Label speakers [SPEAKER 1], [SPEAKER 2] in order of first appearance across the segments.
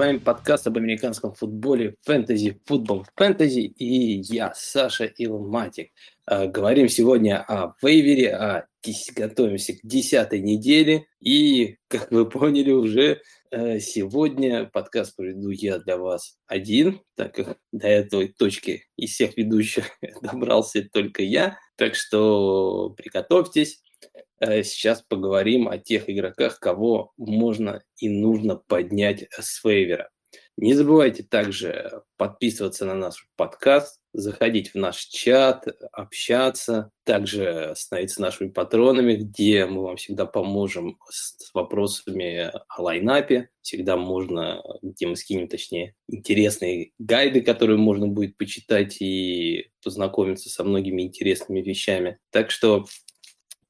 [SPEAKER 1] Вами подкаст об американском футболе Fantasy Football Fantasy и я, Саша Илматик. Говорим сегодня о вейвере, о готовимся к десятой неделе и, как вы поняли, уже Э, сегодня подкаст проведу я для вас один, так как до этой точки из всех ведущих добрался только я. Так что приготовьтесь. Э, сейчас поговорим о тех игроках, кого можно и нужно поднять с вейвера. Не забывайте также подписываться на наш подкаст, заходить в наш чат, общаться, также становиться нашими патронами, где мы вам всегда поможем с вопросами о лайнапе. Всегда можно, где мы скинем, точнее, интересные гайды, которые можно будет почитать и познакомиться со многими интересными вещами. Так что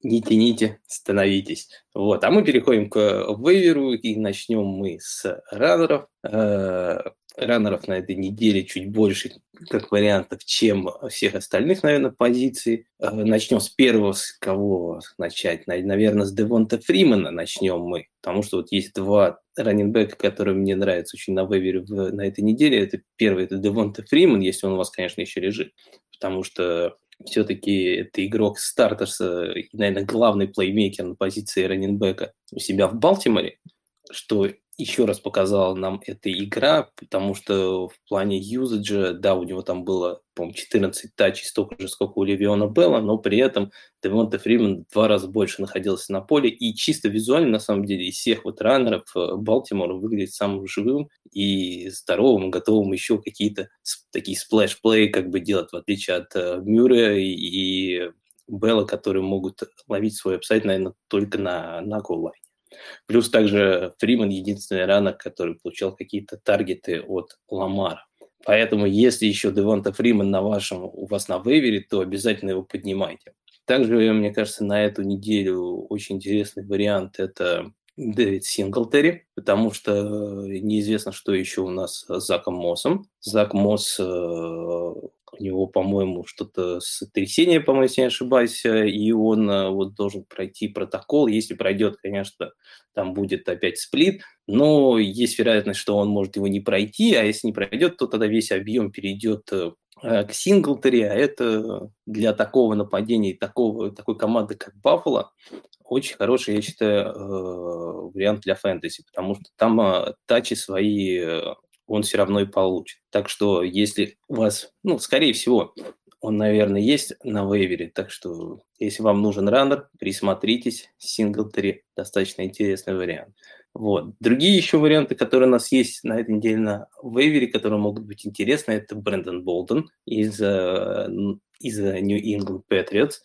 [SPEAKER 1] не тяните, становитесь. Вот. А мы переходим к вейверу и начнем мы с раннеров. Э, раннеров на этой неделе чуть больше, как вариантов, чем всех остальных, наверное, позиций. Э, начнем с первого, с кого начать. Наверное, с Девонта Фримана начнем мы, потому что вот есть два раннинбека, которые мне нравятся очень на вейвере на этой неделе. Это первый, это Девонта Фриман, если он у вас, конечно, еще лежит, потому что все-таки это игрок Стартерса и, наверное, главный плеймейкер на позиции раненбека у себя в Балтиморе, что еще раз показала нам эта игра, потому что в плане юзаджа, да, у него там было, по-моему, 14 тачей, столько же, сколько у Левиона Белла, но при этом Девонте Фриман в два раза больше находился на поле, и чисто визуально, на самом деле, из всех вот раннеров э, Балтимора выглядит самым живым и здоровым, готовым еще какие-то такие splash play как бы делать, в отличие от э, Мюррея и Белла, которые могут ловить свой upside, наверное, только на, на goal line е. Плюс также Фриман единственный running back, который получал какие-то target ы от Ламара. Поэтому если еще Девонта Фриман на вашем, у вас на waiver е, то обязательно его поднимайте. Также, мне кажется, на эту неделю очень интересный вариант – это Девин Синглтери, потому что неизвестно, что еще у нас с Заком Моссом. Зак Мосс э, у него, по-моему, что-то с трясением, по-моему, если не ошибаюсь, и он э, вот должен пройти протокол. Если пройдет, конечно, там будет опять сплит, но есть вероятность, что он может его не пройти, а если не пройдет, то тогда весь объем перейдет э, к Синглтери, а это для такого нападения и такого, такой команды, как Баффало, очень хороший, я считаю, э, вариант для фэнтези, потому что там тачи свои он все равно и получит. Так что если у вас, ну, скорее всего, он, наверное, есть на вейвере, так что если вам нужен раннер, присмотритесь, Синглтери достаточно интересный вариант. Вот. Другие еще варианты, которые у нас есть на этой неделе на вейвере, которые могут быть интересны, это Брэндон Болден из э, из New England Patriots,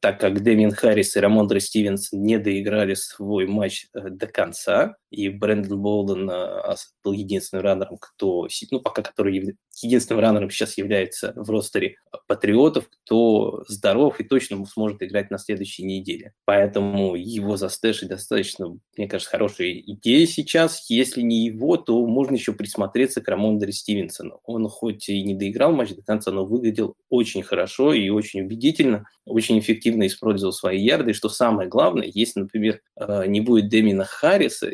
[SPEAKER 1] так как Дэмин Харрис и Рамондре Стивенсон не доиграли свой матч э, до конца, и Брэндон Болден э, был единственным раннером, кто, ну, пока который единственным раннером сейчас является в ростере патриотов, кто здоров и точно сможет играть на следующей неделе. Поэтому его застэшить достаточно, мне кажется, хорошая идея сейчас. Если не его, то можно еще присмотреться к Рамондре Стивенсону. Он хоть и не доиграл матч до конца, но выглядел очень хорошо хорошо и очень убедительно, очень эффективно использовал свои ярды. И что самое главное, если, например, э, не будет Демина Харриса,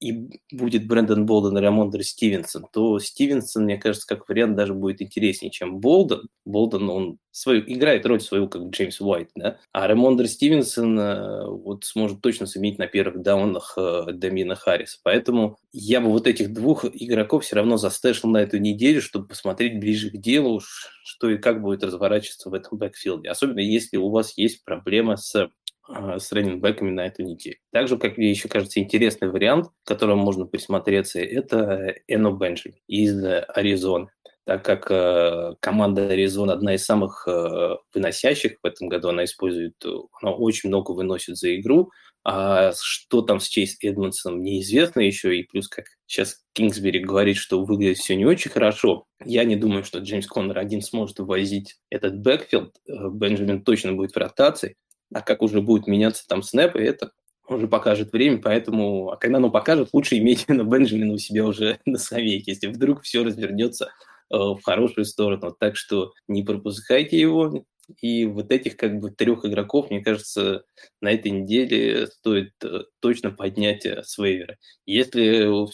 [SPEAKER 1] и будет Брэндон Болден и Рамондре Стивенсон, то Стивенсон, мне кажется, как вариант даже будет интереснее, чем Болден. Болден, он свою, играет роль свою, как Джеймс Уайт, да? а Рамондре Стивенсон э, вот сможет точно заменить на первых down ах э, Дамина Харрис. Поэтому я бы вот этих двух игроков все равно за stash ил на эту неделю, чтобы посмотреть ближе к делу, что и как будет разворачиваться в этом backfield е. Особенно если у вас есть проблема с с running back ами на эту неделю. Также, как мне еще кажется, интересный вариант, к которому можно присмотреться, это Эно Бенджамин из Аризоны. Так как э, команда Аризона одна из самых э, выносящих в этом году, она использует, она очень много выносит за игру, а что там с Чейзом Эдмондсом неизвестно еще, и плюс, как сейчас Кингсбери говорит, что выглядит все не очень хорошо, я не думаю, что Джеймс Коннор один сможет вывозить этот backfield, э, Бенджамин точно будет в ротации, а как уже будет меняться там снэпы, это уже покажет время, поэтому, а когда оно покажет, лучше иметь на Бенджамина у себя уже на скамейке, если вдруг все развернется э, в хорошую сторону. Так что не пропускайте его, и вот этих как бы трех игроков, мне кажется, на этой неделе стоит э, точно поднять э, с вейвера. Если у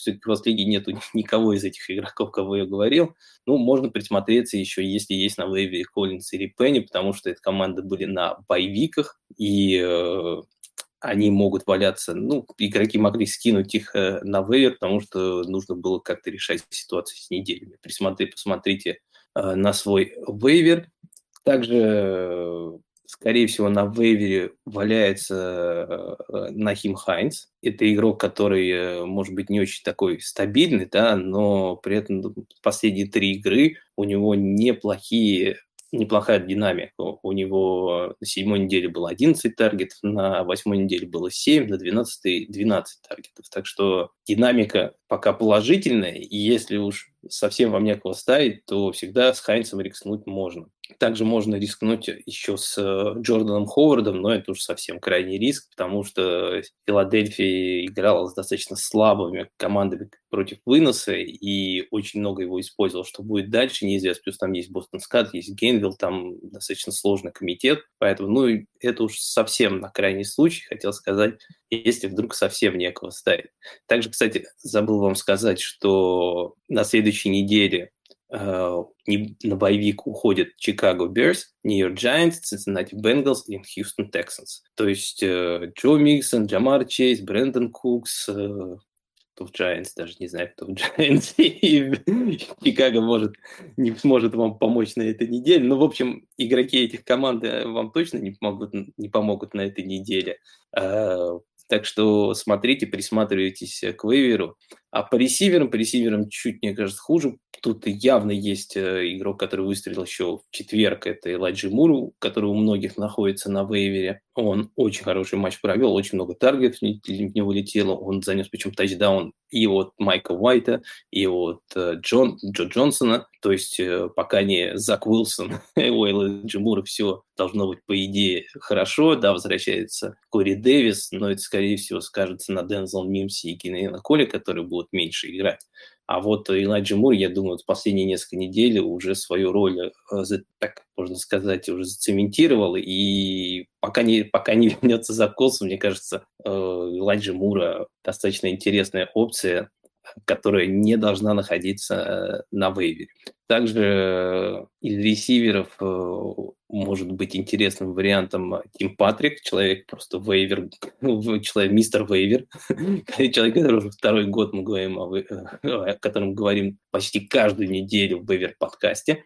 [SPEAKER 1] лиги нету никого из этих игроков, кого я говорил, ну, можно присмотреться еще, если есть на вейвере Коллинс или Пенни, потому что эти команды были на боевиках, и э, они могут валяться, ну, игроки могли скинуть их э, на вейвер, потому что нужно было как-то решать ситуацию с неделями. Присмотри, посмотрите э, на свой вейвер, также, скорее всего, на вейвере валяется э, Нахим Хайнс. Это игрок, который, э, может быть, не очень такой стабильный, да, но при этом ну, последние три игры у него неплохие неплохая динамика. У него на седьмой неделе было 11 таргетов, на восьмой неделе было 7, на 12 12 таргетов. Так что динамика пока положительная, и если уж совсем вам некого ставить, то всегда с Хайнцем рискнуть можно. Также можно рискнуть еще с э, Джорданом Ховардом, но это уж совсем крайний риск, потому что Филадельфия играла с достаточно слабыми командами против выноса и очень много его использовал. Что будет дальше, неизвестно. Плюс там есть Бостон Скат, есть Гейнвилл, там достаточно сложный комитет. Поэтому, ну, это уж совсем на крайний случай, хотел сказать, если вдруг совсем некого ставить. Также, кстати, забыл вам сказать, что на следующей неделе Э, на боевик уходят Чикаго Берс, Нью-Йорк Giants, Cincinnati Bengals и Хьюстон Texans. То есть э, Джо Миксон, Джамар Чейз, Брэндон Кукс, э, кто в Giants, даже не знаю, кто в Giants, и Чикаго может, не сможет вам помочь на этой неделе. Ну, в общем, игроки этих команд вам точно не помогут, не помогут на этой неделе. Так что смотрите, присматривайтесь к вейверу. А по ресиверам, по ресиверам чуть, мне кажется, хуже. Тут явно есть э, игрок, который выстрелил еще в четверг. Это Элайджи Мур, который у многих находится на вейвере. Он очень хороший матч провел, очень много таргетов в него летело. Он занес причем тачдаун и от Майка Уайта, и от э, Джон, Джо Джонсона. То есть э, пока не Зак Уилсон, у Элайджи Мура все должно быть, по идее, хорошо. Да, возвращается Кори Дэвис, но это, скорее всего, скажется на Дензел Мимси и Кинена Коле, которые будут меньше играть. А вот Элайджи Мур, я думаю, в последние несколько недель уже свою роль, э, так можно сказать, уже зацементировал. И пока не, пока не вернется за Колсом, мне кажется, э, Элайджи Мура достаточно интересная опция которая не должна находиться э, на вейвере. Также э, из ресиверов э, может быть интересным вариантом Тим Патрик, человек просто вейвер, человек мистер вейвер, человек, который уже второй год мы говорим о, о котором говорим почти каждую неделю в вейвер подкасте,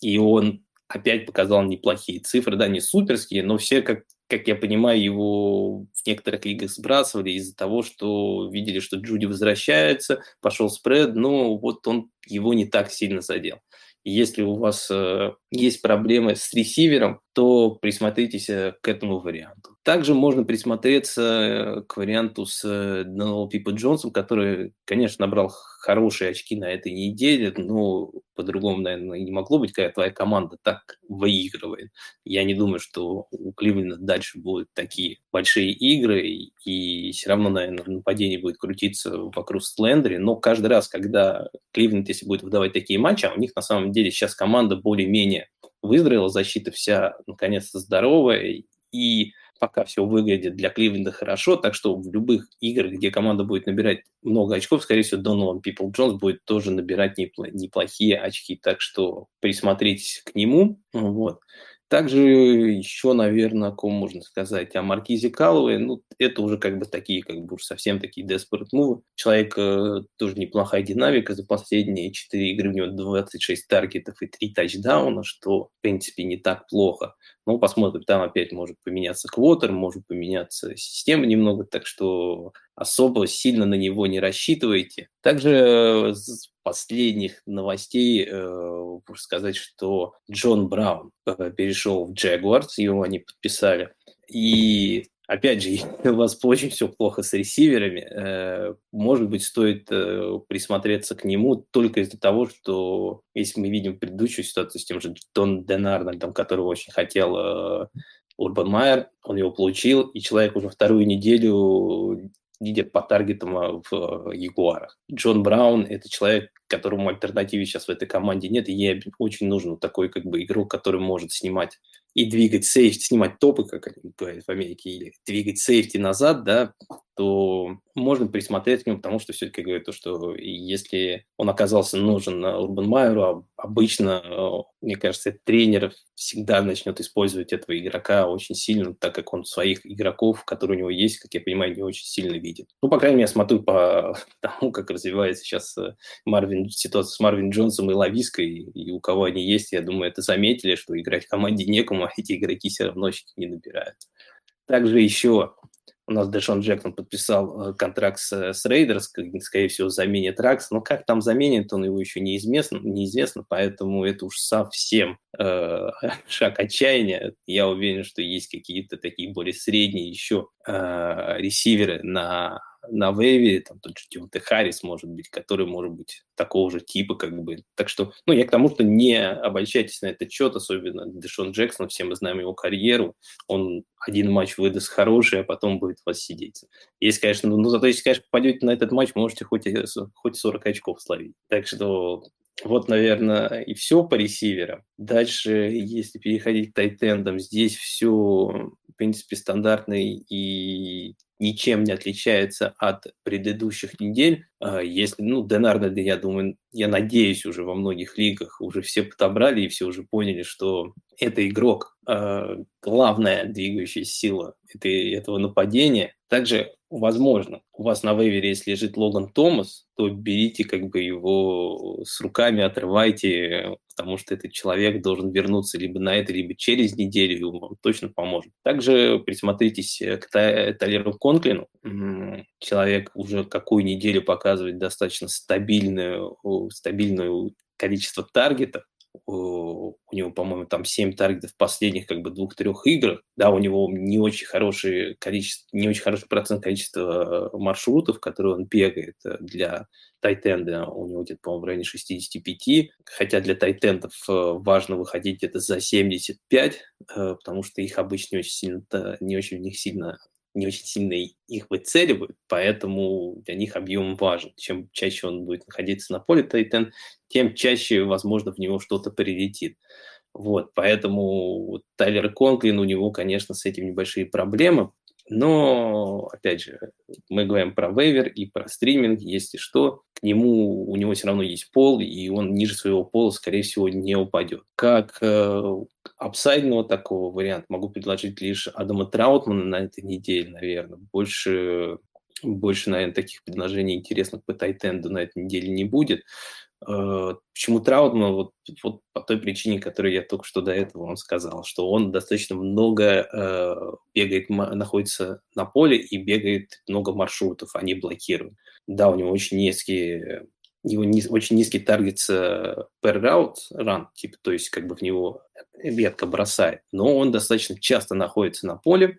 [SPEAKER 1] и он опять показал неплохие цифры, да, не суперские, но все как как я понимаю, его в некоторых лигах сбрасывали из-за того, что видели, что Джуди возвращается, пошел спред, но вот он его не так сильно задел. Если у вас э, есть проблемы с ресивером, то присмотритесь э, к этому варианту. Также можно присмотреться к варианту с э, Доналом Пипа Джонсом, который, конечно, набрал хорошие очки на этой неделе, но по-другому, наверное, не могло быть, когда твоя команда так выигрывает. Я не думаю, что у Кливленда дальше будут такие большие игры, и все равно, наверное, нападение будет крутиться вокруг Слендери, но каждый раз, когда Кливленд, если будет выдавать такие матчи, а у них на самом деле сейчас команда более-менее выздоровела, защита вся наконец-то здоровая, и пока все выглядит для Кливленда хорошо, так что в любых играх, где команда будет набирать много очков, скорее всего, Донован Пипл Джонс будет тоже набирать неплохие очки, так что присмотритесь к нему. Вот. Также еще, наверное, о ком можно сказать, о Маркизе Каллове, ну, это уже как бы такие, как бы уж совсем такие desperate move. Человек э, тоже неплохая динамика, за последние 4 игры у него 26 таргетов и 3 тачдауна, что, в принципе, не так плохо. Ну, посмотрим, там опять может поменяться квотер, может поменяться система немного, так что особо сильно на него не рассчитывайте. Также с последних новостей э, сказать, что Джон Браун э, перешел в Jaguars, его они подписали. И опять же, если у вас очень все плохо с ресиверами, э, может быть, стоит э, присмотреться к нему только из-за того, что если мы видим предыдущую ситуацию с тем же Дон Денардом, которого очень хотел Урбан Майер, он его получил, и человек уже вторую неделю идет по таргетам а, в Ягуарах. Джон Браун – это человек, которому альтернативы сейчас в этой команде нет, и ей очень нужен такой как бы игрок, который может снимать и двигать сейфти, снимать топы, как они говорят в Америке, или двигать сейфти назад, да, то можно присмотреть к нему, потому что все-таки говорю то, что если он оказался нужен Урбан Майеру, а обычно, э, мне кажется, тренер всегда начнет использовать этого игрока очень сильно, так как он своих игроков, которые у него есть, как я понимаю, не очень сильно видит. Ну, по крайней мере, я смотрю по тому, как развивается сейчас э, Марвин, ситуация с Марвин Джонсом и Лавиской, и у кого они есть, я думаю, это заметили, что играть в команде некому, а эти игроки все равно не набирают. Также еще у нас Дэшон Джексон подписал э, контракт с, с Рейдерс, скорее всего, заменит Раггса. Но как там заменит, он его еще неизвестно, неизвестно поэтому это уж совсем э, шаг отчаяния. Я уверен, что есть какие-то такие более средние еще э, ресиверы на на waiver е, там тот же Тимоти Харрис, может быть, который может быть такого же типа, как бы. Так что, ну, я к тому, что не обольщайтесь на этот счет, особенно Дэшон Джексон, все мы знаем его карьеру, он один матч выдаст хороший, а потом будет вас сидеть. Если, конечно, ну, ну зато если, конечно, попадете на этот матч, можете хоть, хоть 40 очков словить. Так что вот, наверное, и все по ресиверам. Дальше, если переходить к тайтендам, здесь все, в принципе, стандартный и ничем не отличается от предыдущих недель. А, если, ну, Денарда, я думаю, я надеюсь, уже во многих лигах уже все подобрали и все уже поняли, что это игрок, а, главная двигающая сила этого нападения. Также возможно, у вас на вейвере, если лежит Логан Томас, то берите как бы его с руками, отрывайте, потому что этот человек должен вернуться либо на это, либо через неделю, и он вам точно поможет. Также присмотритесь к Талеру Конклину. Человек уже какую неделю показывает достаточно стабильную, стабильную количество таргетов, у него, по-моему, там 7 таргетов в последних как бы двух-трех играх. Да, у него не очень хороший количество, не очень хороший процент количества маршрутов, которые он бегает э, для тайтенда. У него где-то, по-моему, в районе 65. Хотя для тайтендов э, важно выходить где-то за 75, э, потому что их обычно не очень сильно, не очень в них сильно не очень сильно их выцеливают, поэтому для них объем важен. Чем чаще он будет находиться на поле Тайтен, тем чаще, возможно, в него что-то прилетит. Вот, поэтому Тайлер Конклин, у него, конечно, с этим небольшие проблемы, но, опять же, мы говорим про вейвер и про стриминг, если что, к нему, у него все равно есть пол, и он ниже своего пола, скорее всего, не упадет. Как э, апсайдного такого варианта могу предложить лишь Адама Траутмана на этой неделе, наверное. Больше, больше наверное, таких предложений интересных по Тайтенду на этой неделе не будет. Э, почему Траутман? Вот, вот по той причине, которую я только что до этого вам сказал, что он достаточно много э, бегает, находится на поле и бегает много маршрутов, они блокируют. Да, у него очень низкие его низ, очень низкий таргет per route run, типа, то есть как бы в него редко бросает, но он достаточно часто находится на поле,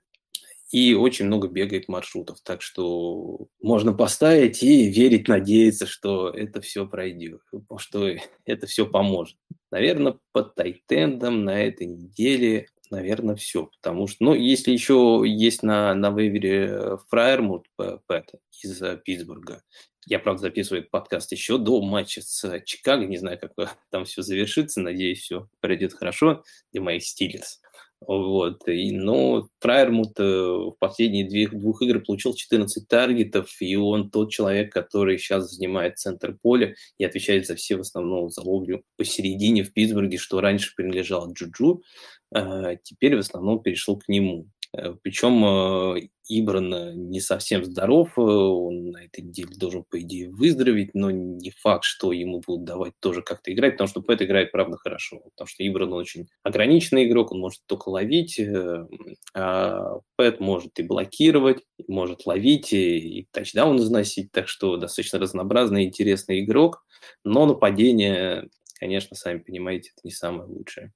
[SPEAKER 1] и очень много бегает маршрутов. Так что можно поставить и верить, надеяться, что это все пройдет, что это все поможет. Наверное, под тайтендом на этой неделе, наверное, все. Потому что, ну, если еще есть на, на вейвере Фраермут Пэт из Питтсбурга, я, правда, записываю этот подкаст еще до матча с Чикаго. Не знаю, как там все завершится. Надеюсь, все пройдет хорошо для моих стилерс. Вот. И, но Фрайермут э, в последние две, двух игр получил 14 таргетов, и он тот человек, который сейчас занимает центр поля и отвечает за все, в основном, за ловлю посередине в Питтсбурге, что раньше принадлежало Джуджу, а теперь в основном перешел к нему. Э, Причем э, Ибран не совсем здоров, э, он на этой неделе должен, по идее, выздороветь, но не факт, что ему будут давать тоже как-то играть, потому что Пэт играет, правда, хорошо, потому что Ибран очень ограниченный игрок, он может только ловить, а Пэт может и блокировать, может ловить, и, и тачдаун износить, так что достаточно разнообразный интересный игрок, но нападение, конечно, сами понимаете, это не самое лучшее.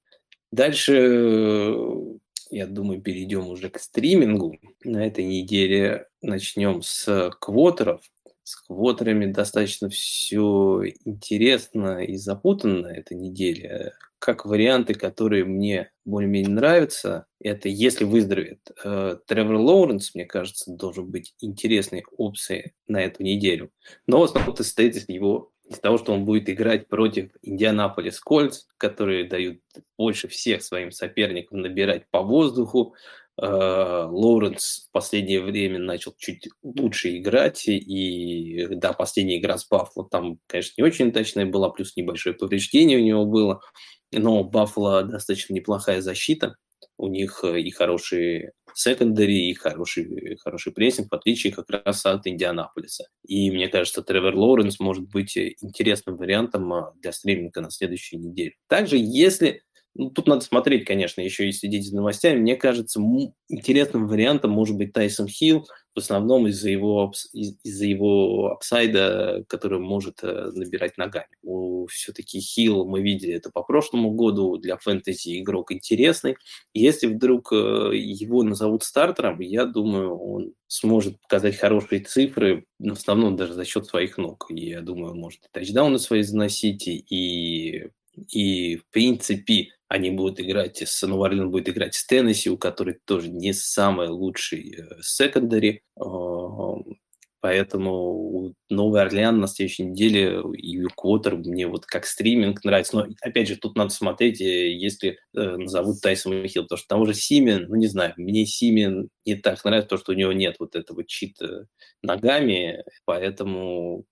[SPEAKER 1] Дальше я думаю, перейдем уже к стримингу. На этой неделе начнем с квотеров. С квотерами достаточно все интересно и запутанно на этой неделе. Как варианты, которые мне более-менее нравятся, это если выздоровеет. Э, Тревор Лоуренс, мне кажется, должен быть интересной опцией на эту неделю. Но в основном состоит из его из того, что он будет играть против Индианаполис Кольц, которые дают больше всех своим соперникам набирать по воздуху, Э, Лоуренс в последнее время начал чуть лучше играть, и да, последняя игра с Баффало там, конечно, не очень точная была, плюс небольшое повреждение у него было, но Баффало достаточно неплохая защита, у них э, и хорошие секондари, и хороший, хороший прессинг, в отличие как раз от Индианаполиса. И мне кажется, Тревор Лоуренс может быть интересным вариантом э, для стриминга на следующей неделе. Также, если ну, тут надо смотреть, конечно, еще и следить за новостями. Мне кажется, интересным вариантом может быть Тайсон Хилл, в основном из-за его, из-за его апсайда, который может э, набирать ногами. Все-таки Хилл, мы видели это по прошлому году, для фэнтези игрок интересный. Если вдруг э, его назовут стартером, я думаю, он сможет показать хорошие цифры, в основном даже за счет своих ног. И я думаю, может и тачдауны свои заносить, и и, в принципе, они будут играть, с Новый Орлеан будет играть с Теннесси, у которой тоже не самый лучший секондари. Поэтому Новый Орлеан на следующей неделе и Квотер мне вот как стриминг нравится. Но опять же, тут надо смотреть, э, если э, назовут Тайсон Хилл. Потому что того же Симен, ну не знаю, мне Симен не так нравится, то, что у него нет вот этого чита ногами, поэтому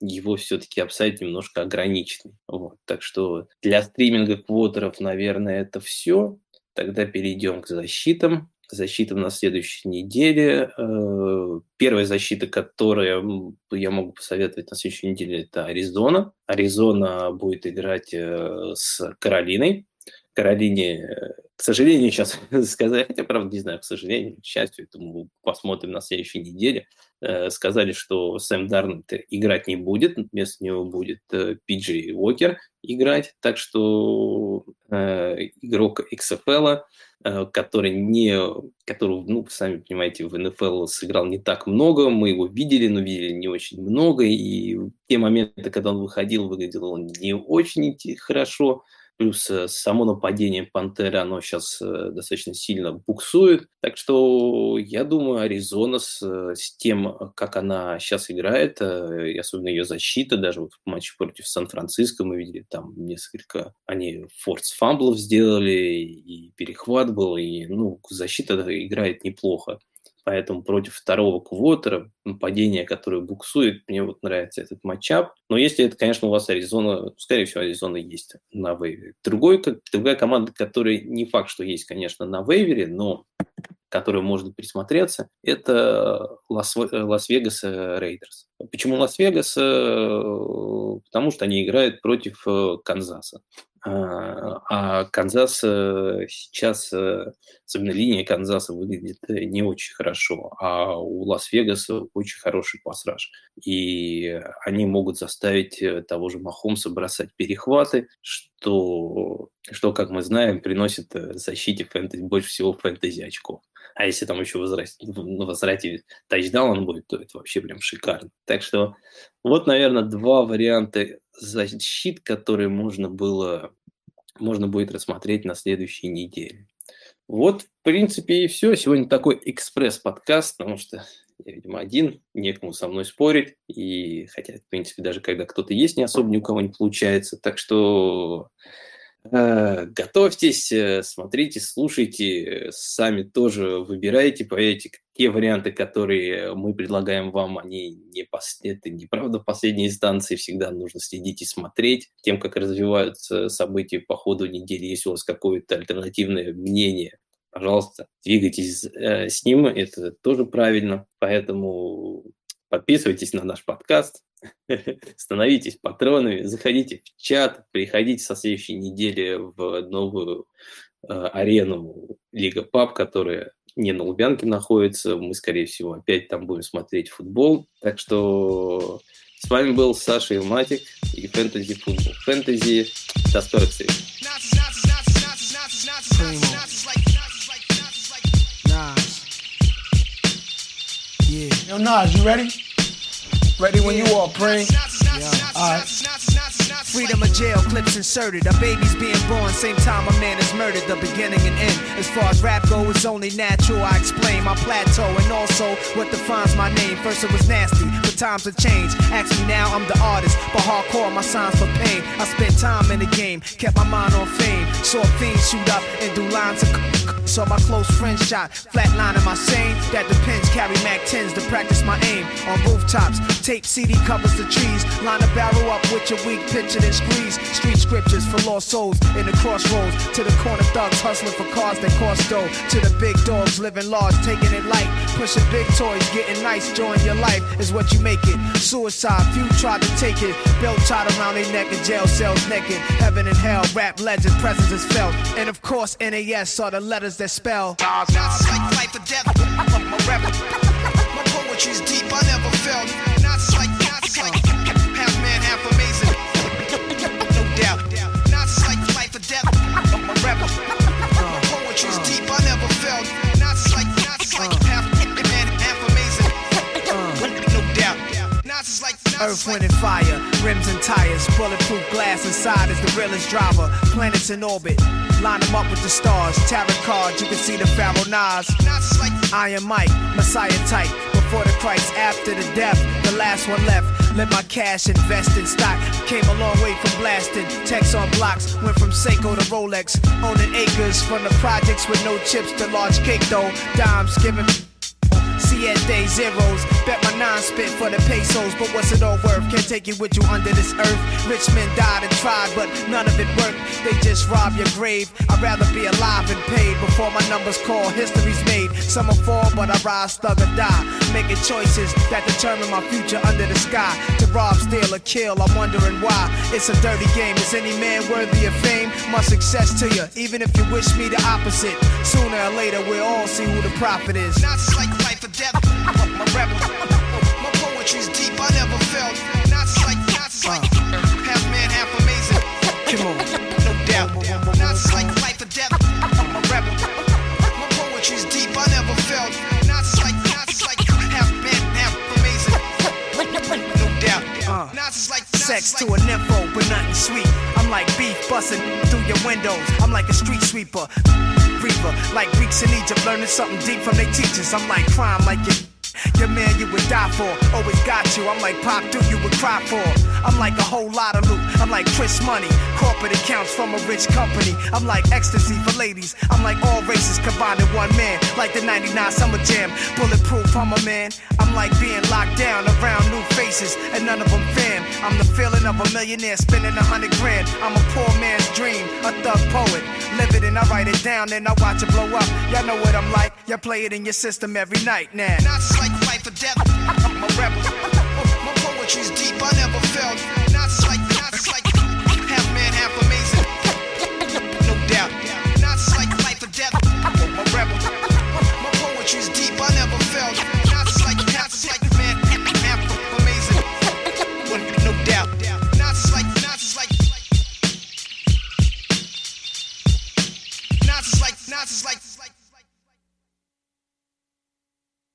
[SPEAKER 1] его все-таки апсайд немножко ограниченный. Вот. Так что для стриминга квотеров, наверное, это все. Тогда перейдем к защитам защитам на следующей неделе. Э, первая защита, которую я могу посоветовать на следующей неделе, это Аризона. Аризона будет играть э, с Каролиной. Каролине, к сожалению, сейчас сказать, хотя, правда, не знаю, к сожалению, к счастью, это мы посмотрим на следующей неделе, э, сказали, что Сэм Дарнолд играть не будет, вместо него будет Пиджи Уокер играть, так что э, игрок XFL Э, который не, который, ну, сами понимаете, в НФЛ сыграл не так много, мы его видели, но видели не очень много, и те моменты, когда он выходил, выглядел он не очень хорошо, Плюс э, само нападение Пантеры, оно сейчас э, достаточно сильно буксует. Так что я думаю, Аризона с, э, с тем, как она сейчас играет, и особенно ее защита, даже вот в матче против Сан-Франциско мы видели там несколько, они force fumble ов сделали, и перехват был, и ну, защита играет неплохо. Поэтому против второго квотербека, нападения, которое буксует, мне вот нравится этот matchup. Но если это, конечно, у вас Аризона, скорее всего, Аризона есть на waiver е. Другой, другая команда, которая не факт, что есть, конечно, на waiver е, но которой можно присмотреться, это Лас-Вегас Рейдерс. Почему Лас-Вегас? Потому что они играют против э, Канзаса. А, а Канзас э, сейчас, э, особенно линия Канзаса выглядит э, не очень хорошо, а у Лас-Вегаса очень хороший пассаж. И они могут заставить того же Махомса бросать перехваты, что, что как мы знаем, приносит защите фэнтези, больше всего фэнтези очков. А если там еще возвращать, ну, возврате тачдаун будет, то это вообще прям шикарно. Так что вот, наверное, два варианта защит, которые можно было, можно будет рассмотреть на следующей неделе. Вот, в принципе, и все. Сегодня такой экспресс-подкаст, потому что я, видимо, один, некому со мной спорить. И хотя, в принципе, даже когда кто-то есть, не особо ни у кого не получается. Так что Э, готовьтесь, э, смотрите, слушайте, сами тоже выбирайте, поверьте, те варианты, которые мы предлагаем вам, они не, пос... это не правда последней инстанции, всегда нужно следить и смотреть тем, как развиваются события по ходу недели, если у вас какое-то альтернативное мнение, пожалуйста, двигайтесь э, с ним, это тоже правильно, поэтому подписывайтесь на наш подкаст, становитесь патронами, заходите в чат, приходите со следующей недели в новую э, арену Лига Пап, которая не на Лубянке находится. Мы, скорее всего, опять там будем смотреть футбол. Так что с вами был Саша Илматик и Фэнтези Футбол. Фэнтези. До скорых встреч. Yo, Nas, you ready?
[SPEAKER 2] Ready when you are, Pring.
[SPEAKER 3] Yeah. Alright. Freedom of jail, clips inserted. A baby's being born, same time a man is murdered. The beginning and end. As far as rap go, it's only natural. I explain my plateau and also what defines my name. First it was nasty, but times have changed. Ask me now, I'm the artist, but hardcore my signs for pain. I spent time in the game, kept my mind on fame. Saw fiends shoot up and do lines of. Saw my close friend shot, flatlining my sane. That depends, carry Mac 10s to practice my aim. On rooftops, tape CD covers the trees. Line a barrel up with your weak picture, then squeeze. Street scriptures for lost souls in the crossroads. To the corner thugs hustling for cars that cost dough. To the big dogs living large, taking it light. Pushing big toys, getting nice, join your life is what you make it. Suicide, few tried to take it. Belt tied around their neck in jail cells naked. Heaven and hell, rap legend, presence is felt. And of course, NAS are the letters that spell.
[SPEAKER 4] Like life or death. My poetry's deep. I never felt.
[SPEAKER 3] Earth, wind, and fire, rims and tires, bulletproof glass inside is the realest driver. Planets in orbit, line them up with the stars. Tarot cards, you can see the Pharaoh Nas. Iron Mike, Messiah type. Before the Christ, after the death, the last one left. Let my cash invest in stock. Came a long way from blasting. Text on blocks, went from Seiko to Rolex. Owning acres from the projects with no chips to large cake though. Dimes giving. Siete zeros. Bet nine spit for the pesos, but what's it all worth? Can't take it with you under this earth. Rich men died and tried, but none of it worked. They just rob your grave. I'd rather be alive and paid before my numbers call. History's made. Some will fall, but I rise, thug or die. Making choices that determine my future under the sky. To rob, steal, or kill, I'm wondering why. It's a dirty game. Is any man worthy of fame? My success to you, even if you wish me the opposite. Sooner or later, we'll all see who the prophet is.
[SPEAKER 4] Not like life or death. My my
[SPEAKER 3] to but nothing sweet. I'm like beef busting through your windows. I'm like a street sweeper. Reaper, like Greeks in Egypt, learning something deep from their teachers. I'm like crime, like your, your man you would die for. Always got you. I'm like Pop, do you would cry for. I'm like a whole lot of loot. I'm like Chris Money, corporate accounts from a rich company. I'm like ecstasy for ladies. I'm like all races combined in one man, like the 99 Summer Jam. Bulletproof, I'm a man. I'm like being faces, and none of them fam. I'm the feeling of a millionaire spending a hundred grand. I'm a poor man's dream, a thug poet. Live it and I write it down, then I watch it blow up. Y'all know what I'm like. Y'all play it in your system every night now.
[SPEAKER 4] Not like life or death. My rap, my poetry's deep. I never felt.